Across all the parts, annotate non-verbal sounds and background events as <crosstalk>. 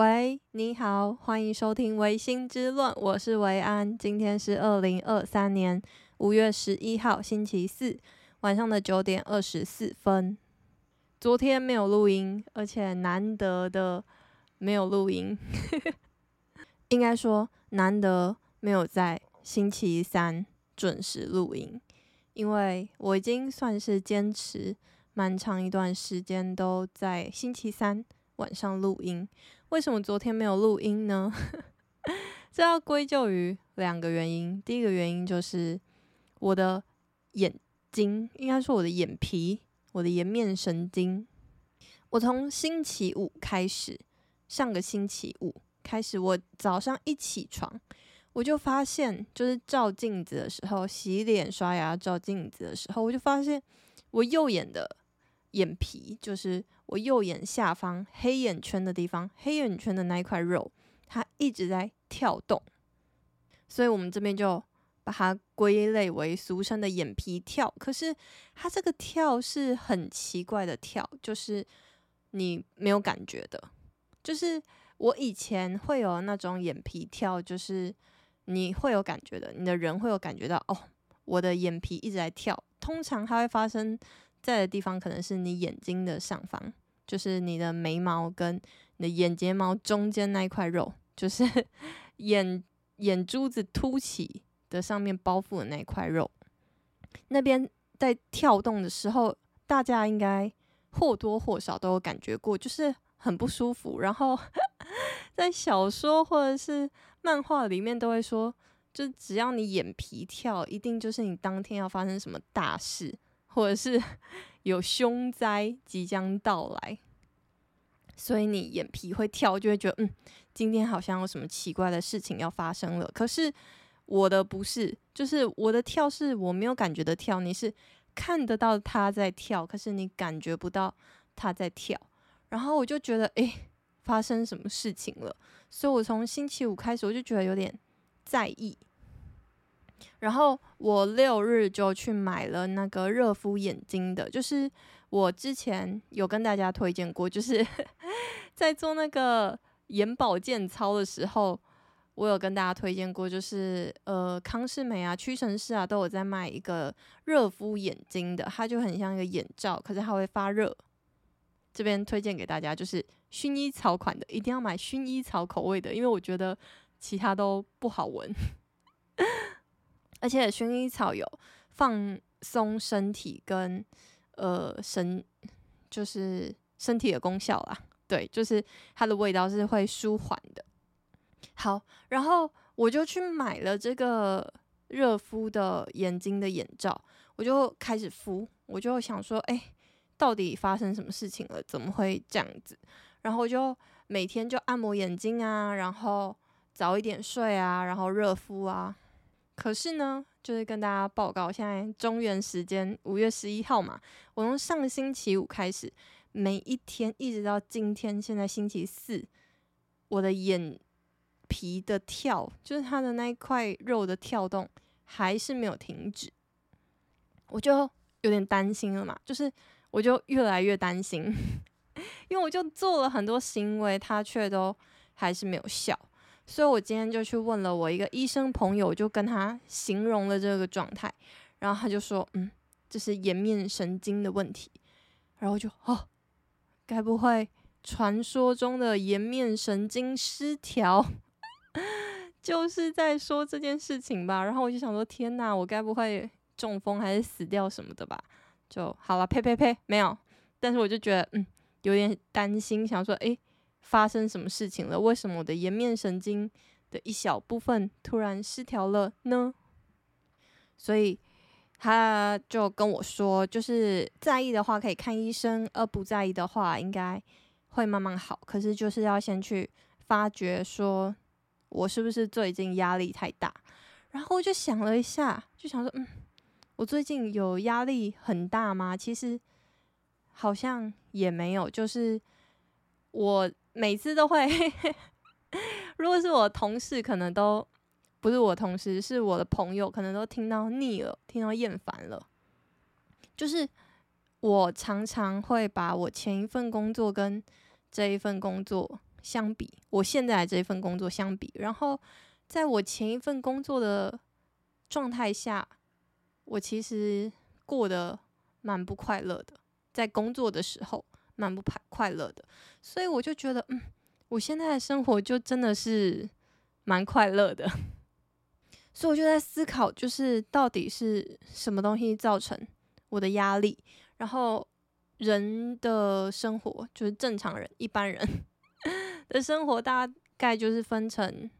喂，你好，欢迎收听《唯心之论》，我是维安。今天是二零二三年五月十一号，星期四晚上的九点二十四分。昨天没有录音，而且难得的没有录音，<laughs> 应该说难得没有在星期三准时录音，因为我已经算是坚持蛮长一段时间都在星期三晚上录音。为什么昨天没有录音呢？<laughs> 这要归咎于两个原因。第一个原因就是我的眼睛，应该说我的眼皮，我的颜面神经。我从星期五开始，上个星期五开始，我早上一起床，我就发现，就是照镜子的时候，洗脸刷牙照镜子的时候，我就发现我右眼的眼皮，就是。我右眼下方黑眼圈的地方，黑眼圈的那一块肉，它一直在跳动，所以我们这边就把它归类为俗称的眼皮跳。可是它这个跳是很奇怪的跳，就是你没有感觉的。就是我以前会有那种眼皮跳，就是你会有感觉的，你的人会有感觉到哦，我的眼皮一直在跳。通常它会发生在的地方，可能是你眼睛的上方。就是你的眉毛跟你的眼睫毛中间那一块肉，就是 <laughs> 眼眼珠子凸起的上面包覆的那一块肉，那边在跳动的时候，大家应该或多或少都有感觉过，就是很不舒服。然后 <laughs> 在小说或者是漫画里面都会说，就只要你眼皮跳，一定就是你当天要发生什么大事，或者是。<laughs> 有凶灾即将到来，所以你眼皮会跳，就会觉得嗯，今天好像有什么奇怪的事情要发生了。可是我的不是，就是我的跳是我没有感觉的跳，你是看得到它在跳，可是你感觉不到它在跳。然后我就觉得，诶，发生什么事情了？所以我从星期五开始，我就觉得有点在意。然后我六日就去买了那个热敷眼睛的，就是我之前有跟大家推荐过，就是 <laughs> 在做那个眼保健操的时候，我有跟大家推荐过，就是呃康是美啊、屈臣氏啊都有在卖一个热敷眼睛的，它就很像一个眼罩，可是它会发热。这边推荐给大家，就是薰衣草款的，一定要买薰衣草口味的，因为我觉得其他都不好闻。而且薰衣草有放松身体跟呃神，就是身体的功效啦。对，就是它的味道是会舒缓的。好，然后我就去买了这个热敷的眼睛的眼罩，我就开始敷。我就想说，哎，到底发生什么事情了？怎么会这样子？然后我就每天就按摩眼睛啊，然后早一点睡啊，然后热敷啊。可是呢，就是跟大家报告，现在中原时间五月十一号嘛，我从上星期五开始，每一天一直到今天，现在星期四，我的眼皮的跳，就是它的那一块肉的跳动，还是没有停止，我就有点担心了嘛，就是我就越来越担心，<laughs> 因为我就做了很多行为，它却都还是没有效。所以我今天就去问了我一个医生朋友，就跟他形容了这个状态，然后他就说，嗯，这是颜面神经的问题。然后就哦，该不会传说中的颜面神经失调，<laughs> 就是在说这件事情吧？然后我就想说，天哪，我该不会中风还是死掉什么的吧？就好了，呸呸呸，没有。但是我就觉得，嗯，有点担心，想说，诶。发生什么事情了？为什么我的颜面神经的一小部分突然失调了呢？所以他就跟我说，就是在意的话可以看医生，而不在意的话应该会慢慢好。可是就是要先去发觉，说我是不是最近压力太大？然后我就想了一下，就想说，嗯，我最近有压力很大吗？其实好像也没有，就是我。每次都会，<laughs> 如果是我同事，可能都不是我同事，是我的朋友，可能都听到腻了，听到厌烦了。就是我常常会把我前一份工作跟这一份工作相比，我现在这一份工作相比，然后在我前一份工作的状态下，我其实过得蛮不快乐的，在工作的时候蛮不快快乐的，所以我就觉得，嗯，我现在的生活就真的是蛮快乐的。<laughs> 所以我就在思考，就是到底是什么东西造成我的压力？然后人的生活，就是正常人、一般人 <laughs> 的生活，大概就是分成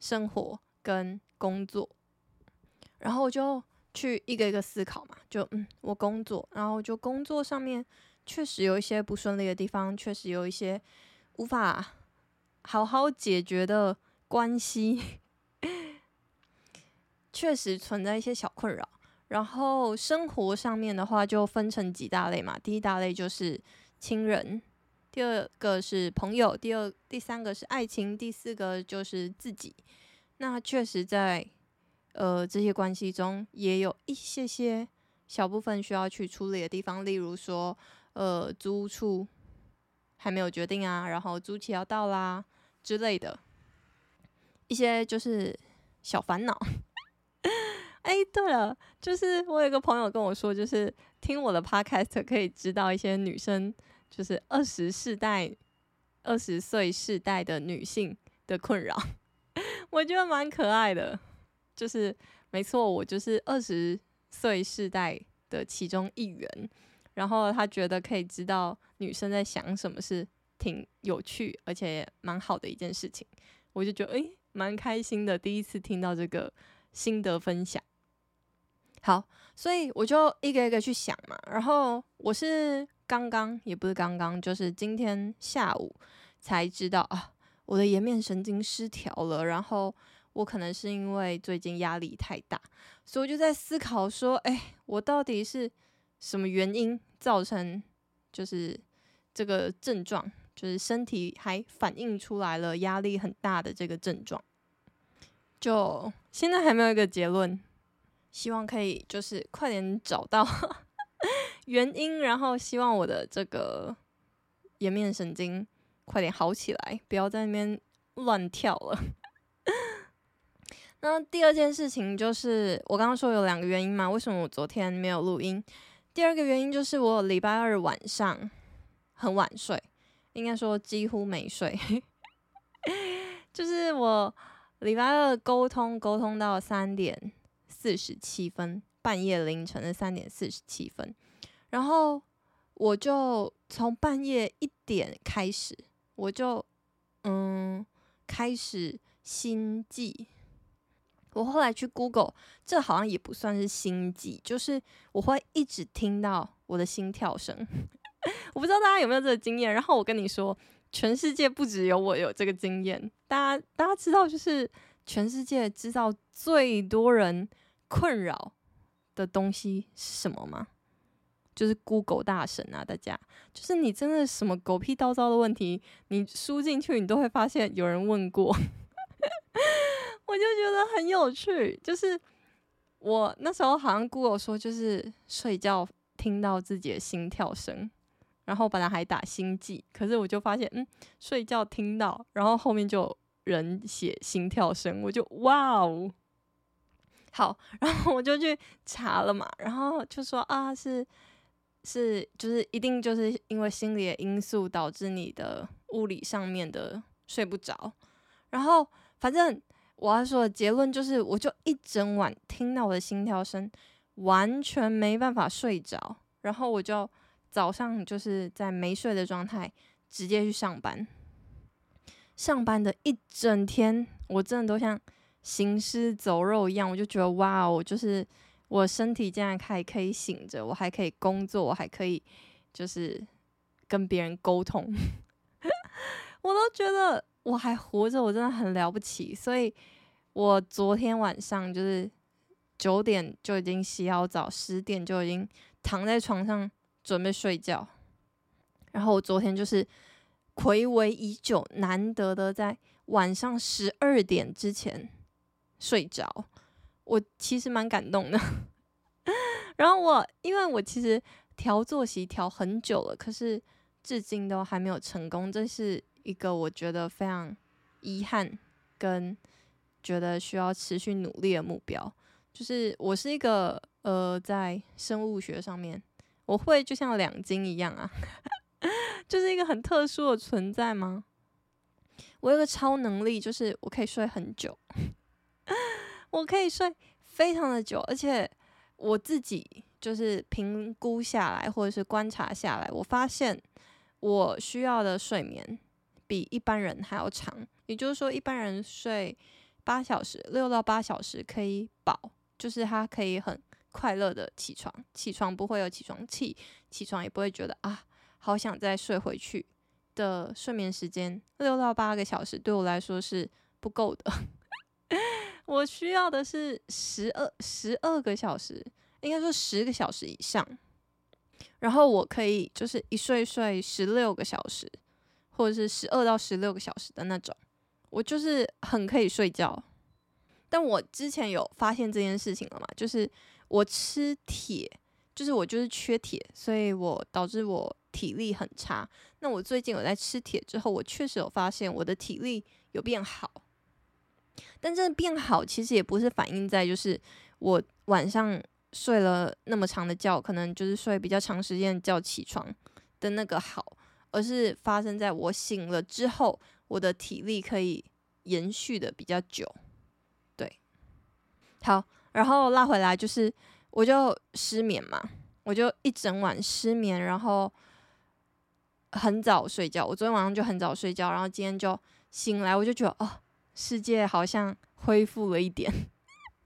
生活跟工作。然后我就去一个一个思考嘛，就嗯，我工作，然后就工作上面确实有一些不顺利的地方，确实有一些无法好好解决的关系。确实存在一些小困扰，然后生活上面的话就分成几大类嘛。第一大类就是亲人，第二个是朋友，第二、第三个是爱情，第四个就是自己。那确实在呃这些关系中，也有一些些小部分需要去处理的地方，例如说呃租处还没有决定啊，然后租期要到啦之类的，一些就是小烦恼。<laughs> 哎，对了，就是我有个朋友跟我说，就是听我的 podcast 可以知道一些女生，就是二十世代、二十岁世代的女性的困扰，<laughs> 我觉得蛮可爱的。就是没错，我就是二十岁世代的其中一员，然后他觉得可以知道女生在想什么，是挺有趣而且蛮好的一件事情。我就觉得哎，蛮开心的，第一次听到这个心得分享。好，所以我就一个一个去想嘛。然后我是刚刚，也不是刚刚，就是今天下午才知道啊，我的颜面神经失调了。然后我可能是因为最近压力太大，所以我就在思考说，哎，我到底是什么原因造成，就是这个症状，就是身体还反映出来了压力很大的这个症状。就现在还没有一个结论。希望可以就是快点找到 <laughs> 原因，然后希望我的这个颜面神经快点好起来，不要在那边乱跳了。<laughs> 那第二件事情就是我刚刚说有两个原因嘛，为什么我昨天没有录音？第二个原因就是我礼拜二晚上很晚睡，应该说几乎没睡，就是我礼拜二沟通沟通到三点。四十七分，半夜凌晨的三点四十七分，然后我就从半夜一点开始，我就嗯开始心悸。我后来去 Google，这好像也不算是心悸，就是我会一直听到我的心跳声。<laughs> 我不知道大家有没有这个经验。然后我跟你说，全世界不只有我有这个经验，大家大家知道，就是全世界知道最多人。困扰的东西是什么吗？就是 Google 大神啊，大家，就是你真的什么狗屁叨叨的问题，你输进去，你都会发现有人问过。我就觉得很有趣，就是我那时候好像姑姑说，就是睡觉听到自己的心跳声，然后本来还打心悸，可是我就发现，嗯，睡觉听到，然后后面就人写心跳声，我就哇哦。好，然后我就去查了嘛，然后就说啊，是是，就是一定就是因为心理的因素导致你的物理上面的睡不着。然后反正我要说的结论就是，我就一整晚听到我的心跳声，完全没办法睡着。然后我就早上就是在没睡的状态，直接去上班。上班的一整天，我真的都像。行尸走肉一样，我就觉得哇哦，就是我身体竟然还可以醒着，我还可以工作，我还可以就是跟别人沟通，<laughs> 我都觉得我还活着，我真的很了不起。所以我昨天晚上就是九点就已经洗好澡，十点就已经躺在床上准备睡觉。然后我昨天就是睽违已久，难得的在晚上十二点之前。睡着，我其实蛮感动的。<laughs> 然后我，因为我其实调作息调很久了，可是至今都还没有成功，这是一个我觉得非常遗憾跟觉得需要持续努力的目标，就是我是一个呃，在生物学上面，我会就像两金一样啊，<laughs> 就是一个很特殊的存在吗？我有个超能力，就是我可以睡很久，<laughs> 我可以睡非常的久，而且我自己就是评估下来或者是观察下来，我发现我需要的睡眠比一般人还要长。也就是说，一般人睡八小时，六到八小时可以饱，就是他可以很快乐的起床，起床不会有起床气，起床也不会觉得啊，好想再睡回去。的睡眠时间六到八个小时对我来说是不够的，<laughs> 我需要的是十二十二个小时，应该说十个小时以上。然后我可以就是一睡睡十六个小时，或者是十二到十六个小时的那种，我就是很可以睡觉。但我之前有发现这件事情了嘛？就是我吃铁，就是我就是缺铁，所以我导致我。体力很差，那我最近有在吃铁之后，我确实有发现我的体力有变好。但这变好其实也不是反映在就是我晚上睡了那么长的觉，可能就是睡比较长时间的觉起床的那个好，而是发生在我醒了之后，我的体力可以延续的比较久。对，好，然后拉回来就是我就失眠嘛，我就一整晚失眠，然后。很早睡觉，我昨天晚上就很早睡觉，然后今天就醒来，我就觉得哦，世界好像恢复了一点。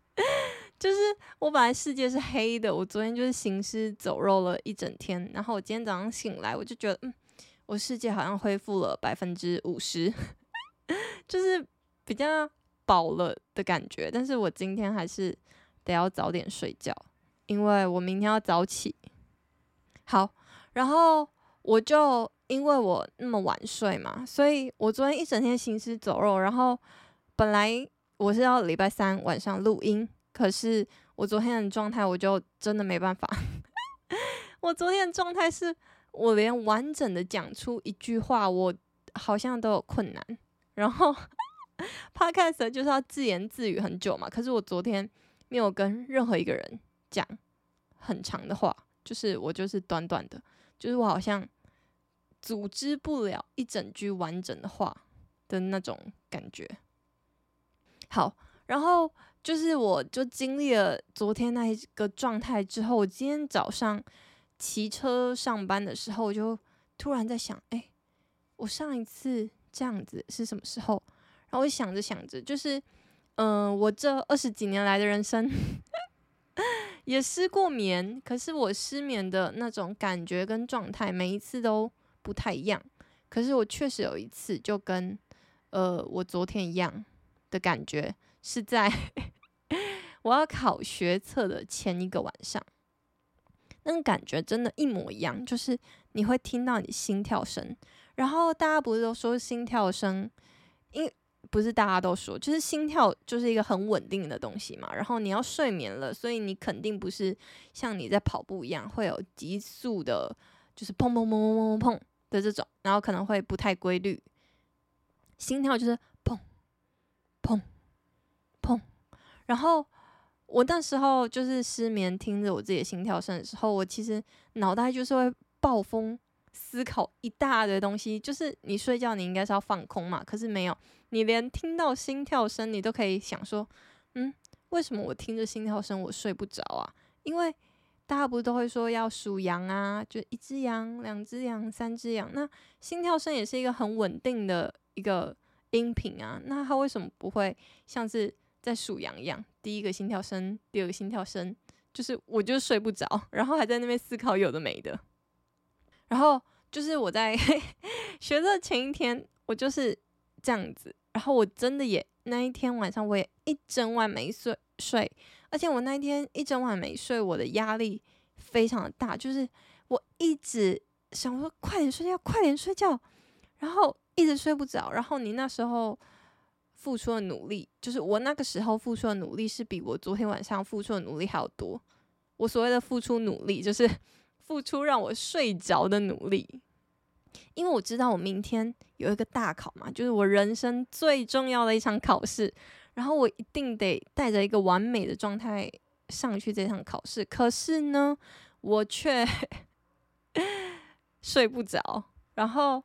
<laughs> 就是我本来世界是黑的，我昨天就是行尸走肉了一整天，然后我今天早上醒来，我就觉得嗯，我世界好像恢复了百分之五十，就是比较饱了的感觉。但是我今天还是得要早点睡觉，因为我明天要早起。好，然后。我就因为我那么晚睡嘛，所以我昨天一整天行尸走肉。然后本来我是要礼拜三晚上录音，可是我昨天的状态我就真的没办法。<laughs> 我昨天的状态是我连完整的讲出一句话，我好像都有困难。然后 <laughs> Podcast 就是要自言自语很久嘛，可是我昨天没有跟任何一个人讲很长的话，就是我就是短短的。就是我好像组织不了一整句完整的话的那种感觉。好，然后就是我就经历了昨天那一个状态之后，我今天早上骑车上班的时候，我就突然在想，哎，我上一次这样子是什么时候？然后我想着想着，就是，嗯、我这二十几年来的人生。<laughs> 也失过眠，可是我失眠的那种感觉跟状态，每一次都不太一样。可是我确实有一次就跟呃我昨天一样的感觉，是在 <laughs> 我要考学测的前一个晚上，那个感觉真的，一模一样，就是你会听到你心跳声，然后大家不是都说心跳声，因不是大家都说，就是心跳就是一个很稳定的东西嘛。然后你要睡眠了，所以你肯定不是像你在跑步一样会有急速的，就是砰砰砰砰砰砰的这种，然后可能会不太规律。心跳就是砰砰砰。然后我那时候就是失眠，听着我自己的心跳声的时候，我其实脑袋就是会暴风思考一大堆东西。就是你睡觉，你应该是要放空嘛，可是没有。你连听到心跳声，你都可以想说，嗯，为什么我听着心跳声我睡不着啊？因为大家不是都会说要数羊啊，就一只羊、两只羊、三只羊，那心跳声也是一个很稳定的一个音频啊，那它为什么不会像是在数羊一样，第一个心跳声，第二个心跳声，就是我就睡不着，然后还在那边思考有的没的，然后就是我在 <laughs> 学的前一天，我就是这样子。然后我真的也那一天晚上我也一整晚没睡睡，而且我那一天一整晚没睡，我的压力非常的大，就是我一直想说快点睡觉，快点睡觉，然后一直睡不着。然后你那时候付出的努力，就是我那个时候付出的努力是比我昨天晚上付出的努力还要多。我所谓的付出努力，就是 <laughs> 付出让我睡着的努力。因为我知道我明天有一个大考嘛，就是我人生最重要的一场考试，然后我一定得带着一个完美的状态上去这场考试。可是呢，我却 <laughs> 睡不着，然后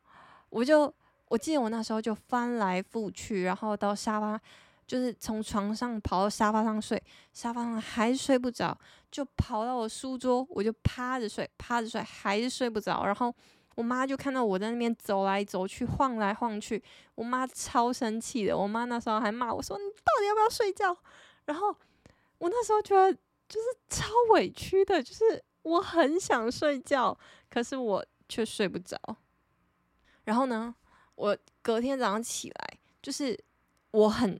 我就我记得我那时候就翻来覆去，然后到沙发。就是从床上跑到沙发上睡，沙发上还睡不着，就跑到我书桌，我就趴着睡，趴着睡还是睡不着。然后我妈就看到我在那边走来走去，晃来晃去，我妈超生气的。我妈那时候还骂我说：“你到底要不要睡觉？”然后我那时候觉得就是超委屈的，就是我很想睡觉，可是我却睡不着。然后呢，我隔天早上起来，就是我很。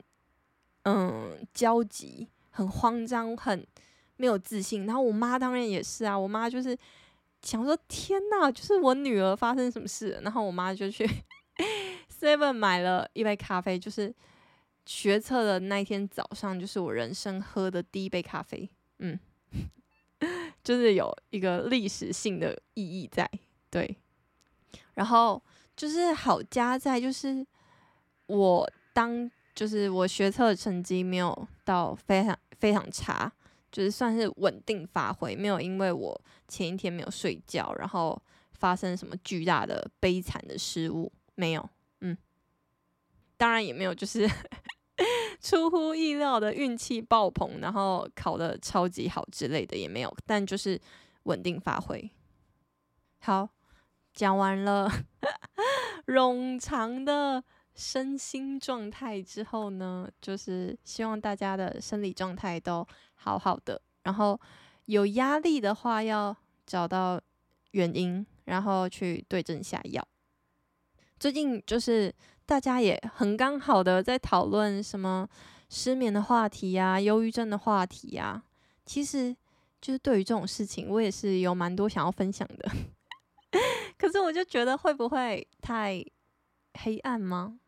嗯，焦急，很慌张，很没有自信。然后我妈当然也是啊，我妈就是想说：“天呐，就是我女儿发生什么事？”然后我妈就去 <laughs> Seven 买了一杯咖啡，就是学测的那一天早上，就是我人生喝的第一杯咖啡。嗯，<laughs> 就是有一个历史性的意义在。对，然后就是好加在就是我当。就是我学测成绩没有到非常非常差，就是算是稳定发挥，没有因为我前一天没有睡觉，然后发生什么巨大的悲惨的失误，没有，嗯，当然也没有，就是 <laughs> 出乎意料的运气爆棚，然后考得超级好之类的也没有，但就是稳定发挥。好，讲完了 <laughs> 冗长的。身心状态之后呢，就是希望大家的生理状态都好好的。然后有压力的话，要找到原因，然后去对症下药。最近就是大家也很刚好的在讨论什么失眠的话题呀、忧郁症的话题呀。其实就是对于这种事情，我也是有蛮多想要分享的。可是我就觉得会不会太黑暗吗？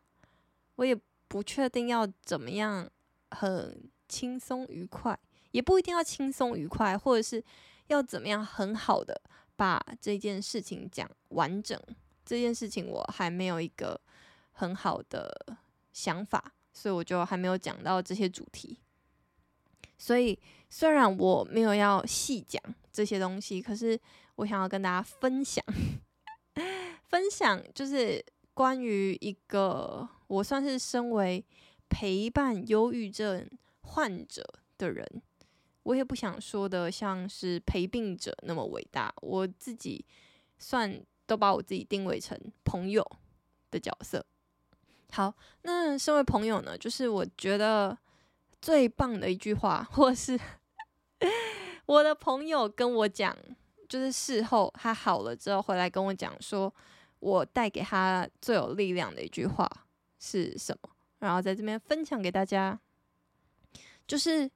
我也不确定要怎么样很轻松愉快，也不一定要轻松愉快，或者是要怎么样很好的把这件事情讲完整。这件事情我还没有一个很好的想法，所以我就还没有讲到这些主题。所以虽然我没有要细讲这些东西，可是我想要跟大家分享，<laughs> 分享就是。关于一个我算是身为陪伴忧郁症患者的人，我也不想说的像是陪病者那么伟大。我自己算都把我自己定位成朋友的角色。好，那身为朋友呢，就是我觉得最棒的一句话，或是 <laughs> 我的朋友跟我讲，就是事后他好了之后回来跟我讲说。我带给他最有力量的一句话是什么？然后在这边分享给大家，就是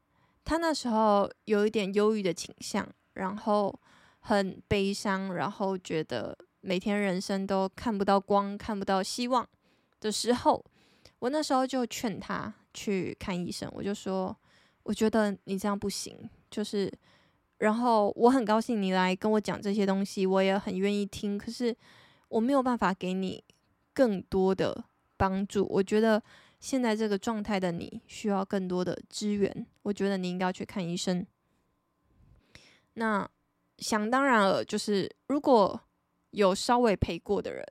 他那时候有一点忧郁的倾向，然后很悲伤，然后觉得每天人生都看不到光，看不到希望的时候，我那时候就劝他去看医生。我就说，我觉得你这样不行，就是，然后我很高兴你来跟我讲这些东西，我也很愿意听，可是。我没有办法给你更多的帮助。我觉得现在这个状态的你需要更多的支援。我觉得你应该要去看医生。那想当然了，就是如果有稍微陪过的人，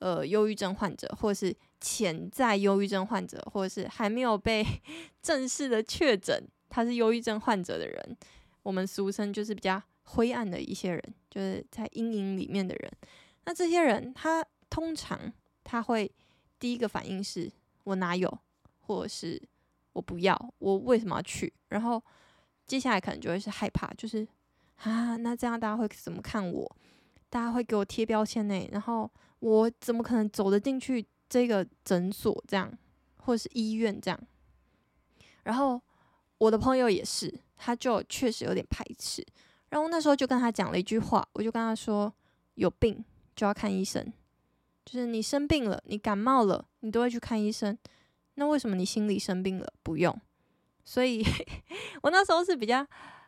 呃，忧郁症患者，或者是潜在忧郁症患者，或者是还没有被 <laughs> 正式的确诊他是忧郁症患者的人，我们俗称就是比较灰暗的一些人，就是在阴影里面的人。那这些人，他通常他会第一个反应是“我哪有”或者是“我不要”，我为什么要去？然后接下来可能就会是害怕，就是啊，那这样大家会怎么看我？大家会给我贴标签呢？然后我怎么可能走得进去这个诊所这样，或者是医院这样？然后我的朋友也是，他就确实有点排斥。然后那时候就跟他讲了一句话，我就跟他说：“有病。”就要看医生，就是你生病了，你感冒了，你都会去看医生。那为什么你心里生病了不用？所以 <laughs> 我那时候是比较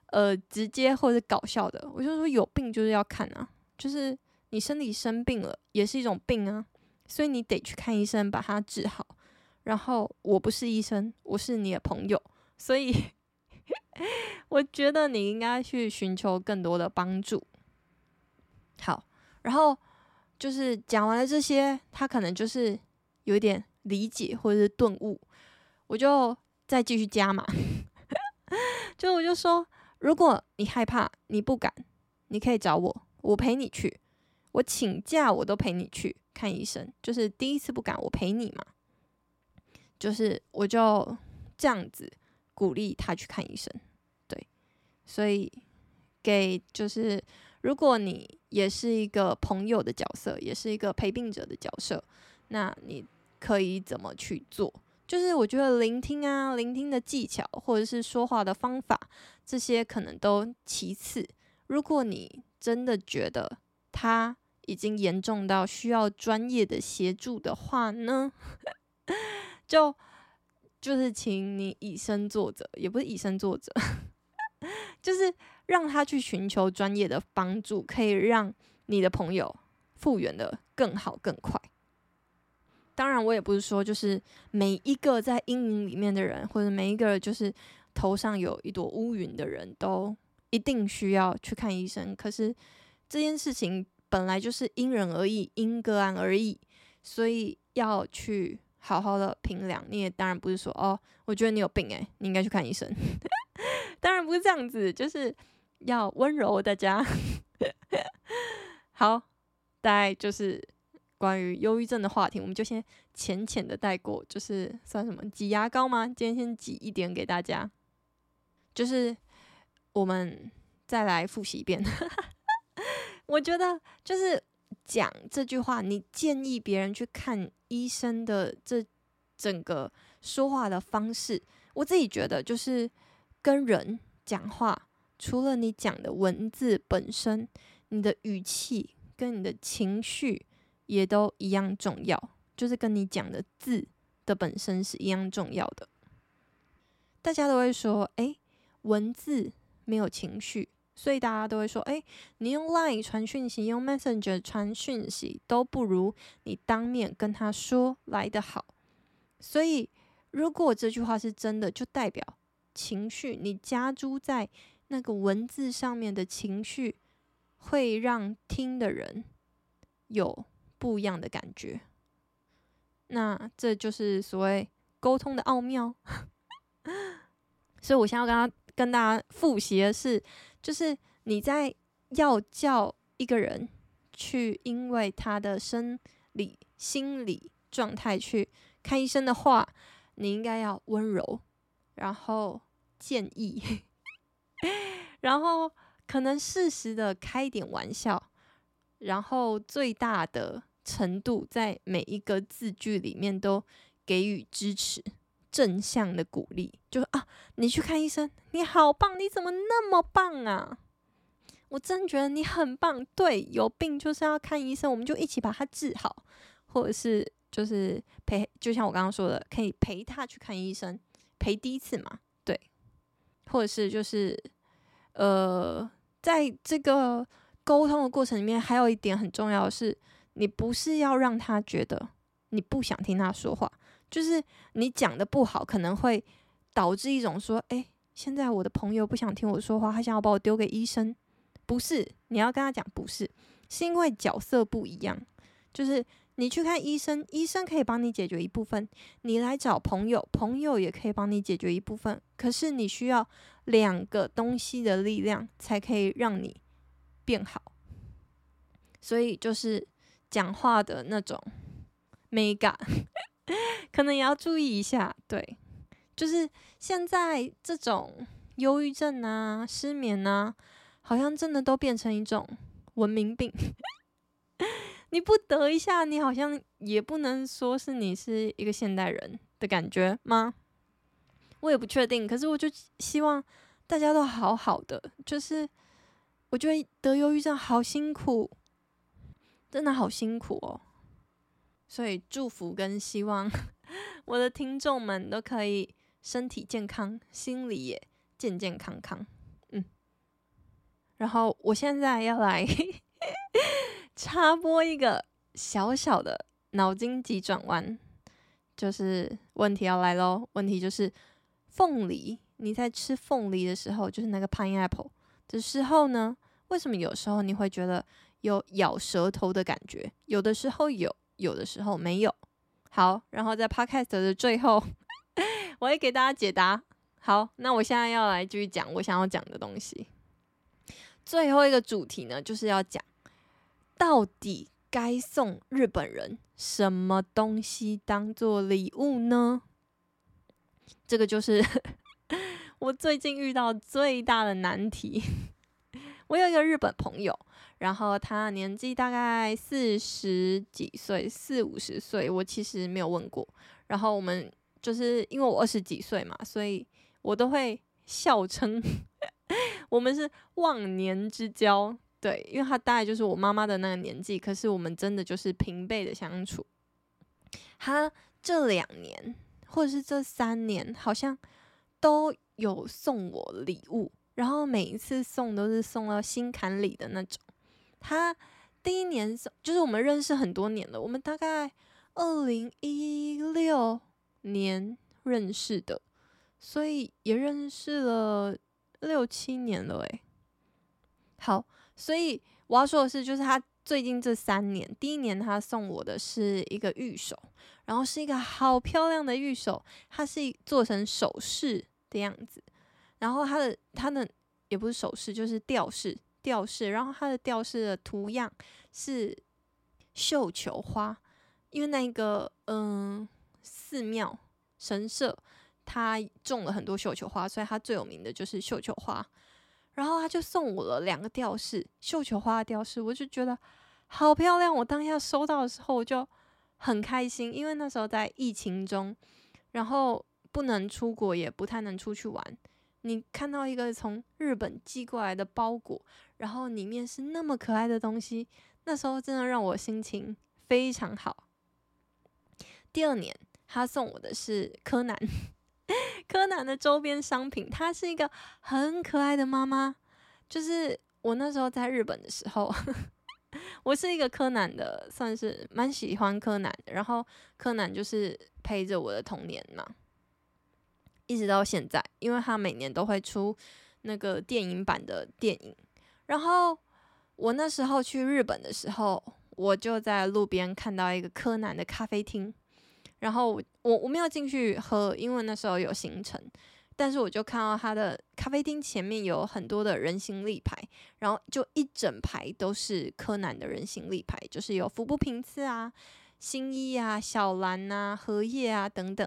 呃直接或者搞笑的，我就说有病就是要看啊，就是你身体生病了也是一种病啊，所以你得去看医生把它治好。然后我不是医生，我是你的朋友，所以 <laughs> 我觉得你应该去寻求更多的帮助。好，然后就是讲完了这些，他可能就是有一点理解或者是顿悟，我就再继续加嘛。<laughs> 就我就说，如果你害怕，你不敢，你可以找我，我陪你去，我请假我都陪你去看医生。就是第一次不敢，我陪你嘛。就是我就这样子鼓励他去看医生，对，所以给就是如果你也是一个朋友的角色，也是一个陪病者的角色，那你可以怎么去做？就是我觉得聆听啊，聆听的技巧或者是说话的方法，这些可能都其次。如果你真的觉得他已经严重到需要专业的协助的话呢？<laughs> 就就是请你以身作则，也不是以身作则，<laughs> 就是让他去寻求专业的帮助，可以让你的朋友复原得更好更快。当然，我也不是说就是每一个在阴影里面的人，或者每一个就是头上有一朵乌云的人都一定需要去看医生。可是这件事情本来就是因人而异，因个案而异，所以要去。好好的评量，你也当然不是说哦，我觉得你有病诶，你应该去看医生。<laughs> 当然不是这样子，就是要温柔大家。<laughs> 好，大概就是关于忧郁症的话题，我们就先浅浅的带过，就是算什么挤牙膏吗？今天先挤一点给大家，就是我们再来复习一遍。<laughs> 我觉得就是。讲这句话，你建议别人去看医生的这整个说话的方式，我自己觉得就是跟人讲话，除了你讲的文字本身，你的语气跟你的情绪也都一样重要，就是跟你讲的字的本身是一样重要的。大家都会说，诶，文字没有情绪。所以大家都会说，诶，你用 Line 传讯息，用 Messenger 传讯息都不如你当面跟他说来的好。所以，如果这句话是真的，就代表情绪，你加诸在那个文字上面的情绪，会让听的人有不一样的感觉。那这就是所谓沟通的奥妙。<laughs> 所以我现在要跟他跟大家复习的是。就是你在要叫一个人去，因为他的生理、心理状态去看医生的话，你应该要温柔，然后建议，<laughs> 然后可能适时的开一点玩笑，然后最大的程度在每一个字句里面都给予支持。正向的鼓励，就是啊，你去看医生，你好棒，你怎么那么棒啊？我真觉得你很棒。对，有病就是要看医生，我们就一起把它治好，或者是就是陪，就像我刚刚说的，可以陪他去看医生，陪第一次嘛，对，或者是就是呃，在这个沟通的过程里面，还有一点很重要的是，你不是要让他觉得你不想听他说话。就是你讲的不好，可能会导致一种说：“诶，现在我的朋友不想听我说话，他想要把我丢给医生。”不是，你要跟他讲，不是，是因为角色不一样。就是你去看医生，医生可以帮你解决一部分；你来找朋友，朋友也可以帮你解决一部分。可是你需要两个东西的力量，才可以让你变好。所以就是讲话的那种美感。<laughs> 可能也要注意一下，对，就是现在这种忧郁症啊、失眠啊，好像真的都变成一种文明病。<laughs> 你不得一下，你好像也不能说是你是一个现代人的感觉吗？我也不确定，可是我就希望大家都好好的。就是我觉得得忧郁症好辛苦，真的好辛苦哦。所以祝福跟希望，我的听众们都可以身体健康，心里也健健康康。嗯，然后我现在要来 <laughs> 插播一个小小的脑筋急转弯，就是问题要来喽。问题就是凤梨，你在吃凤梨的时候，就是那个 pineapple 的时候呢，为什么有时候你会觉得有咬舌头的感觉？有的时候有，有的时候没有。好，然后在 podcast 的最后，<laughs> 我会给大家解答。好，那我现在要来继续讲我想要讲的东西。最后一个主题呢，就是要讲。到底该送日本人什么东西当做礼物呢？这个就是 <laughs> 我最近遇到最大的难题。<laughs> 我有一个日本朋友，然后他年纪大概四十几岁，四五十岁，我其实没有问过。然后我们就是因为我二十几岁嘛，所以我都会笑称 <laughs> 我们是忘年之交。对，因为他大概就是我妈妈的那个年纪，可是我们真的就是平辈的相处。他这两年或者是这三年，好像都有送我礼物，然后每一次送都是送到心坎里的那种。他第一年送，就是我们认识很多年了，我们大概二零一六年认识的，所以也认识了六七年了，诶，好。所以我要说的是，就是他最近这三年，第一年他送我的是一个玉手，然后是一个好漂亮的玉手，它是做成首饰的样子，然后它的它的也不是首饰，就是吊饰吊饰，然后它的吊饰的图样是绣球花，因为那个嗯寺庙神社它种了很多绣球花，所以它最有名的就是绣球花。然后他就送我了两个吊饰，绣球花的吊饰，我就觉得好漂亮。我当下收到的时候，我就很开心，因为那时候在疫情中，然后不能出国，也不太能出去玩。你看到一个从日本寄过来的包裹，然后里面是那么可爱的东西，那时候真的让我心情非常好。第二年，他送我的是柯南。<laughs> 柯南的周边商品，她是一个很可爱的妈妈。就是我那时候在日本的时候，<laughs> 我是一个柯南的，算是蛮喜欢柯南的。然后柯南就是陪着我的童年嘛，一直到现在，因为他每年都会出那个电影版的电影。然后我那时候去日本的时候，我就在路边看到一个柯南的咖啡厅。然后我我没有进去喝，因为那时候有行程。但是我就看到他的咖啡厅前面有很多的人形立牌，然后就一整排都是柯南的人形立牌，就是有服部平次啊、新一啊、小兰啊、荷叶啊等等。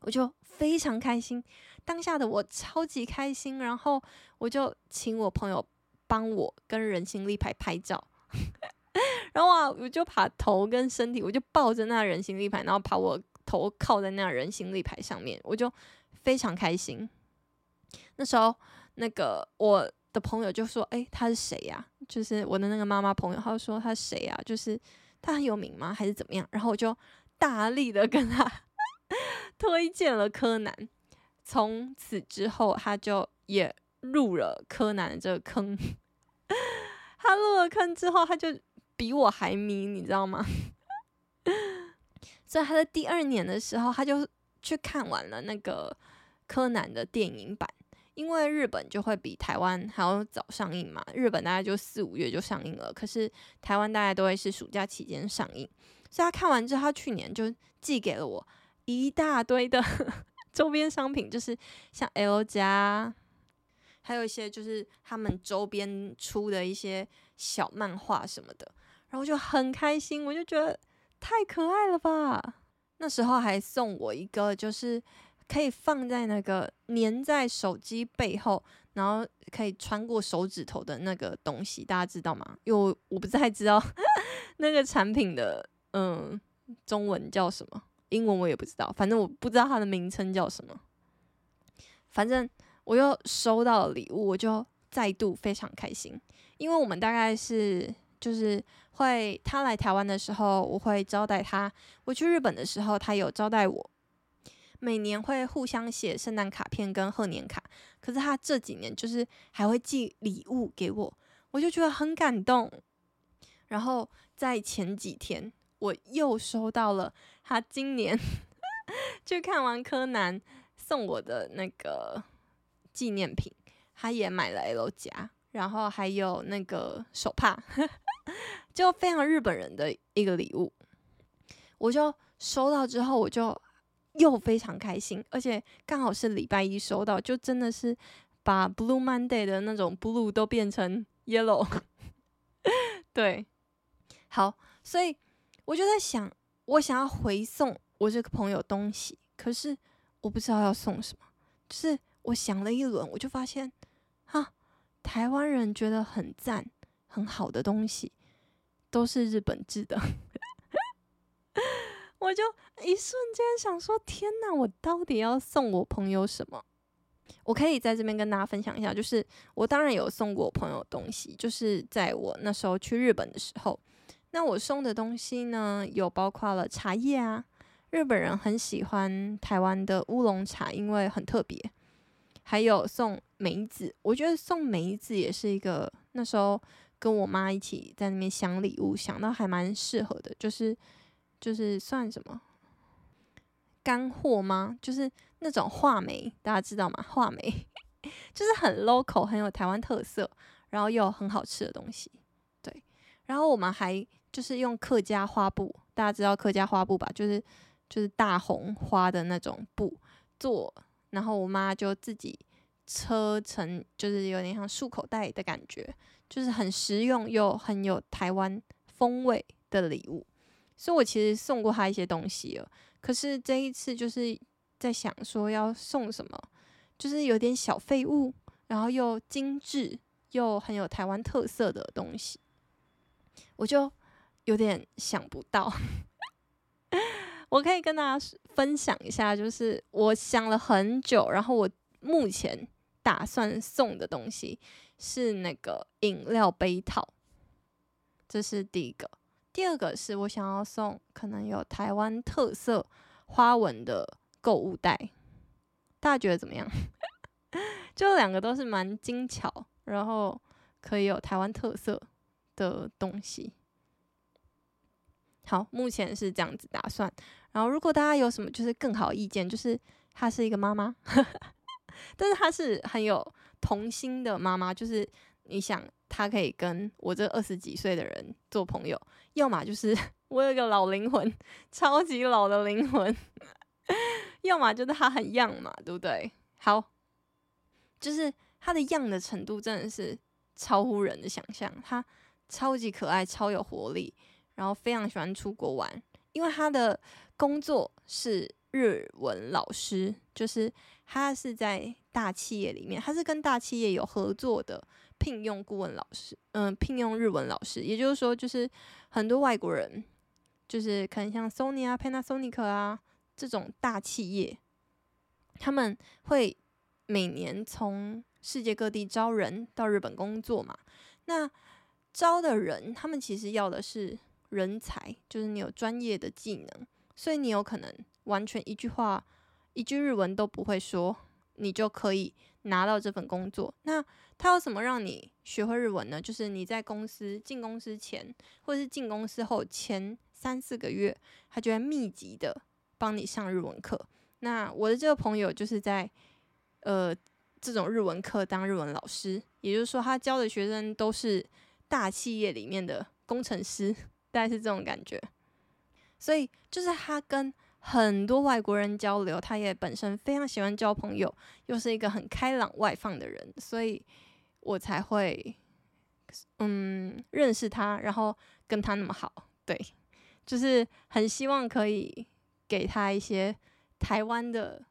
我就非常开心，当下的我超级开心，然后我就请我朋友帮我跟人形立牌拍照。<laughs> 然后啊，我就把头跟身体，我就抱着那人形立牌，然后把我头靠在那人形立牌上面，我就非常开心。那时候，那个我的朋友就说：“诶，他是谁呀？就是我的那个妈妈朋友，他说他是谁呀？就是他很有名吗？还是怎么样？”然后我就大力的跟他推荐了柯南。从此之后，他就也入了柯南这个坑。<laughs> 他入了坑之后，他就。比我还迷，你知道吗？<laughs> 所以他在第二年的时候，他就去看完了那个柯南的电影版，因为日本就会比台湾还要早上映嘛。日本大概就四五月就上映了，可是台湾大概都会是暑假期间上映。所以他看完之后，他去年就寄给了我一大堆的 <laughs> 周边商品，就是像 L 家，还有一些就是他们周边出的一些小漫画什么的。然后就很开心，我就觉得太可爱了吧。那时候还送我一个，就是可以放在那个粘在手机背后，然后可以穿过手指头的那个东西，大家知道吗？因为我不太知道 <laughs> 那个产品的嗯中文叫什么，英文我也不知道，反正我不知道它的名称叫什么。反正我又收到了礼物，我就再度非常开心，因为我们大概是。就是会他来台湾的时候，我会招待他；我去日本的时候，他有招待我。每年会互相写圣诞卡片跟贺年卡，可是他这几年就是还会寄礼物给我，我就觉得很感动。然后在前几天，我又收到了他今年 <laughs> 去看完柯南送我的那个纪念品，他也买了 L 夹，然后还有那个手帕，<laughs> 就非常日本人的一个礼物。我就收到之后，我就又非常开心，而且刚好是礼拜一收到，就真的是把 Blue Monday 的那种 blue 都变成 yellow。<laughs> 对，好，所以我就在想，我想要回送我这个朋友东西，可是我不知道要送什么。就是我想了一轮，我就发现，哈，台湾人觉得很赞、很好的东西，都是日本制的。<laughs> 我就一瞬间想说，天哪，我到底要送我朋友什么？我可以在这边跟大家分享一下，就是我当然有送过我朋友东西，就是在我那时候去日本的时候，那我送的东西呢，有包括了茶叶啊，日本人很喜欢台湾的乌龙茶，因为很特别，还有送梅子，我觉得送梅子也是一个那时候跟我妈一起在那边想礼物，想到还蛮适合的，就是就是算什么？干货吗？就是那种话梅，大家知道吗？话梅 <laughs> 就是很 local，很有台湾特色，然后又很好吃的东西。对，然后我们还就是用客家花布，大家知道客家花布吧？就是就是大红花的那种布做，然后我妈就自己车成，就是有点像束口袋的感觉，就是很实用又很有台湾风味的礼物。所以我其实送过她一些东西了。可是这一次就是在想说要送什么，就是有点小废物，然后又精致又很有台湾特色的东西，我就有点想不到。<laughs> 我可以跟大家分享一下，就是我想了很久，然后我目前打算送的东西是那个饮料杯套，这是第一个。第二个是我想要送可能有台湾特色花纹的购物袋，大家觉得怎么样？<laughs> 就两个都是蛮精巧，然后可以有台湾特色的东西。好，目前是这样子打算。然后如果大家有什么就是更好意见，就是她是一个妈妈，<laughs> 但是她是很有童心的妈妈，就是你想。她可以跟我这二十几岁的人做朋友，要么就是 <laughs> 我有个老灵魂，超级老的灵魂，<laughs> 要么就是她很 young 嘛，对不对？好，就是她的 young 的程度真的是超乎人的想象，她超级可爱，超有活力，然后非常喜欢出国玩，因为他的工作是日文老师，就是他是在大企业里面，他是跟大企业有合作的。聘用顾问老师，嗯、聘用日文老师，也就是说，就是很多外国人，就是可能像 Sony 啊、Panasonic 啊这种大企业，他们会每年从世界各地招人到日本工作嘛。那招的人，他们其实要的是人才，就是你有专业的技能，所以你有可能完全一句话、一句日文都不会说，你就可以拿到这份工作。那他有什么让你学会日文呢？就是你在公司进公司前，或者是进公司后前三四个月，他就会密集的帮你上日文课。那我的这个朋友就是在呃这种日文课当日文老师，也就是说他教的学生都是大企业里面的工程师，大概是这种感觉。所以就是他跟很多外国人交流，他也本身非常喜欢交朋友，又是一个很开朗外放的人，所以。我才会，嗯，认识他，然后跟他那么好，对，就是很希望可以给他一些台湾的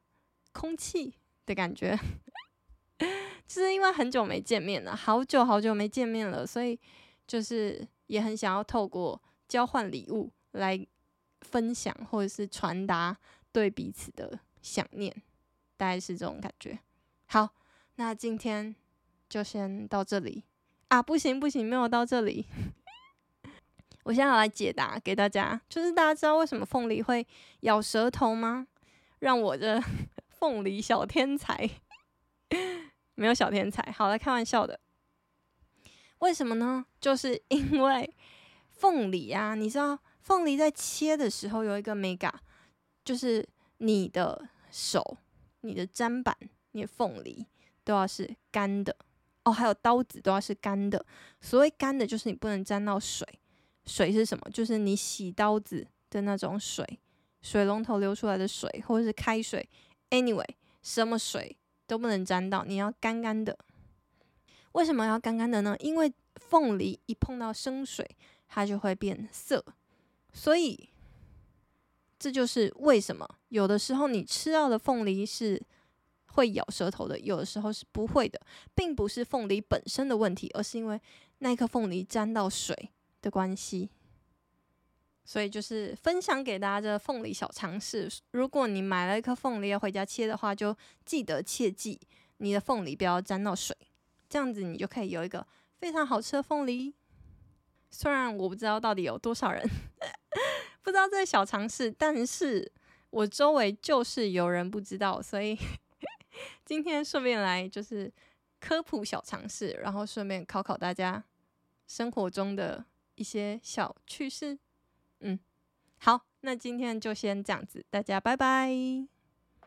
空气的感觉，<laughs> 就是因为很久没见面了，好久好久没见面了，所以就是也很想要透过交换礼物来分享或者是传达对彼此的想念，大概是这种感觉。好，那今天。就先到这里啊！不行不行，没有到这里。<laughs> 我现在要来解答给大家，就是大家知道为什么凤梨会咬舌头吗？让我这凤梨小天才 <laughs> 没有小天才，好，来开玩笑的。为什么呢？就是因为凤梨啊，你知道凤梨在切的时候有一个美感，就是你的手、你的砧板、你的凤梨都要是干的哦，还有刀子都要是干的。所谓干的，就是你不能沾到水。水是什么？就是你洗刀子的那种水，水龙头流出来的水，或者是开水。Anyway，什么水都不能沾到，你要干干的。为什么要干干的呢？因为凤梨一碰到生水，它就会变色，所以这就是为什么有的时候你吃到的凤梨是会咬舌头的，有的时候是不会的，并不是凤梨本身的问题，而是因为那颗凤梨沾到水的关系。所以就是分享给大家这凤梨小常识。如果你买了一颗凤梨要回家切的话，就记得切记你的凤梨不要沾到水。这样子你就可以有一个非常好吃的凤梨。虽然我不知道到底有多少人 <laughs> 不知道这个小常识，但是我周围就是有人不知道，所以 <laughs> 今天顺便来就是科普小常识，然后顺便考考大家生活中的一些小趣事。嗯，好，那今天就先这样子，大家拜拜。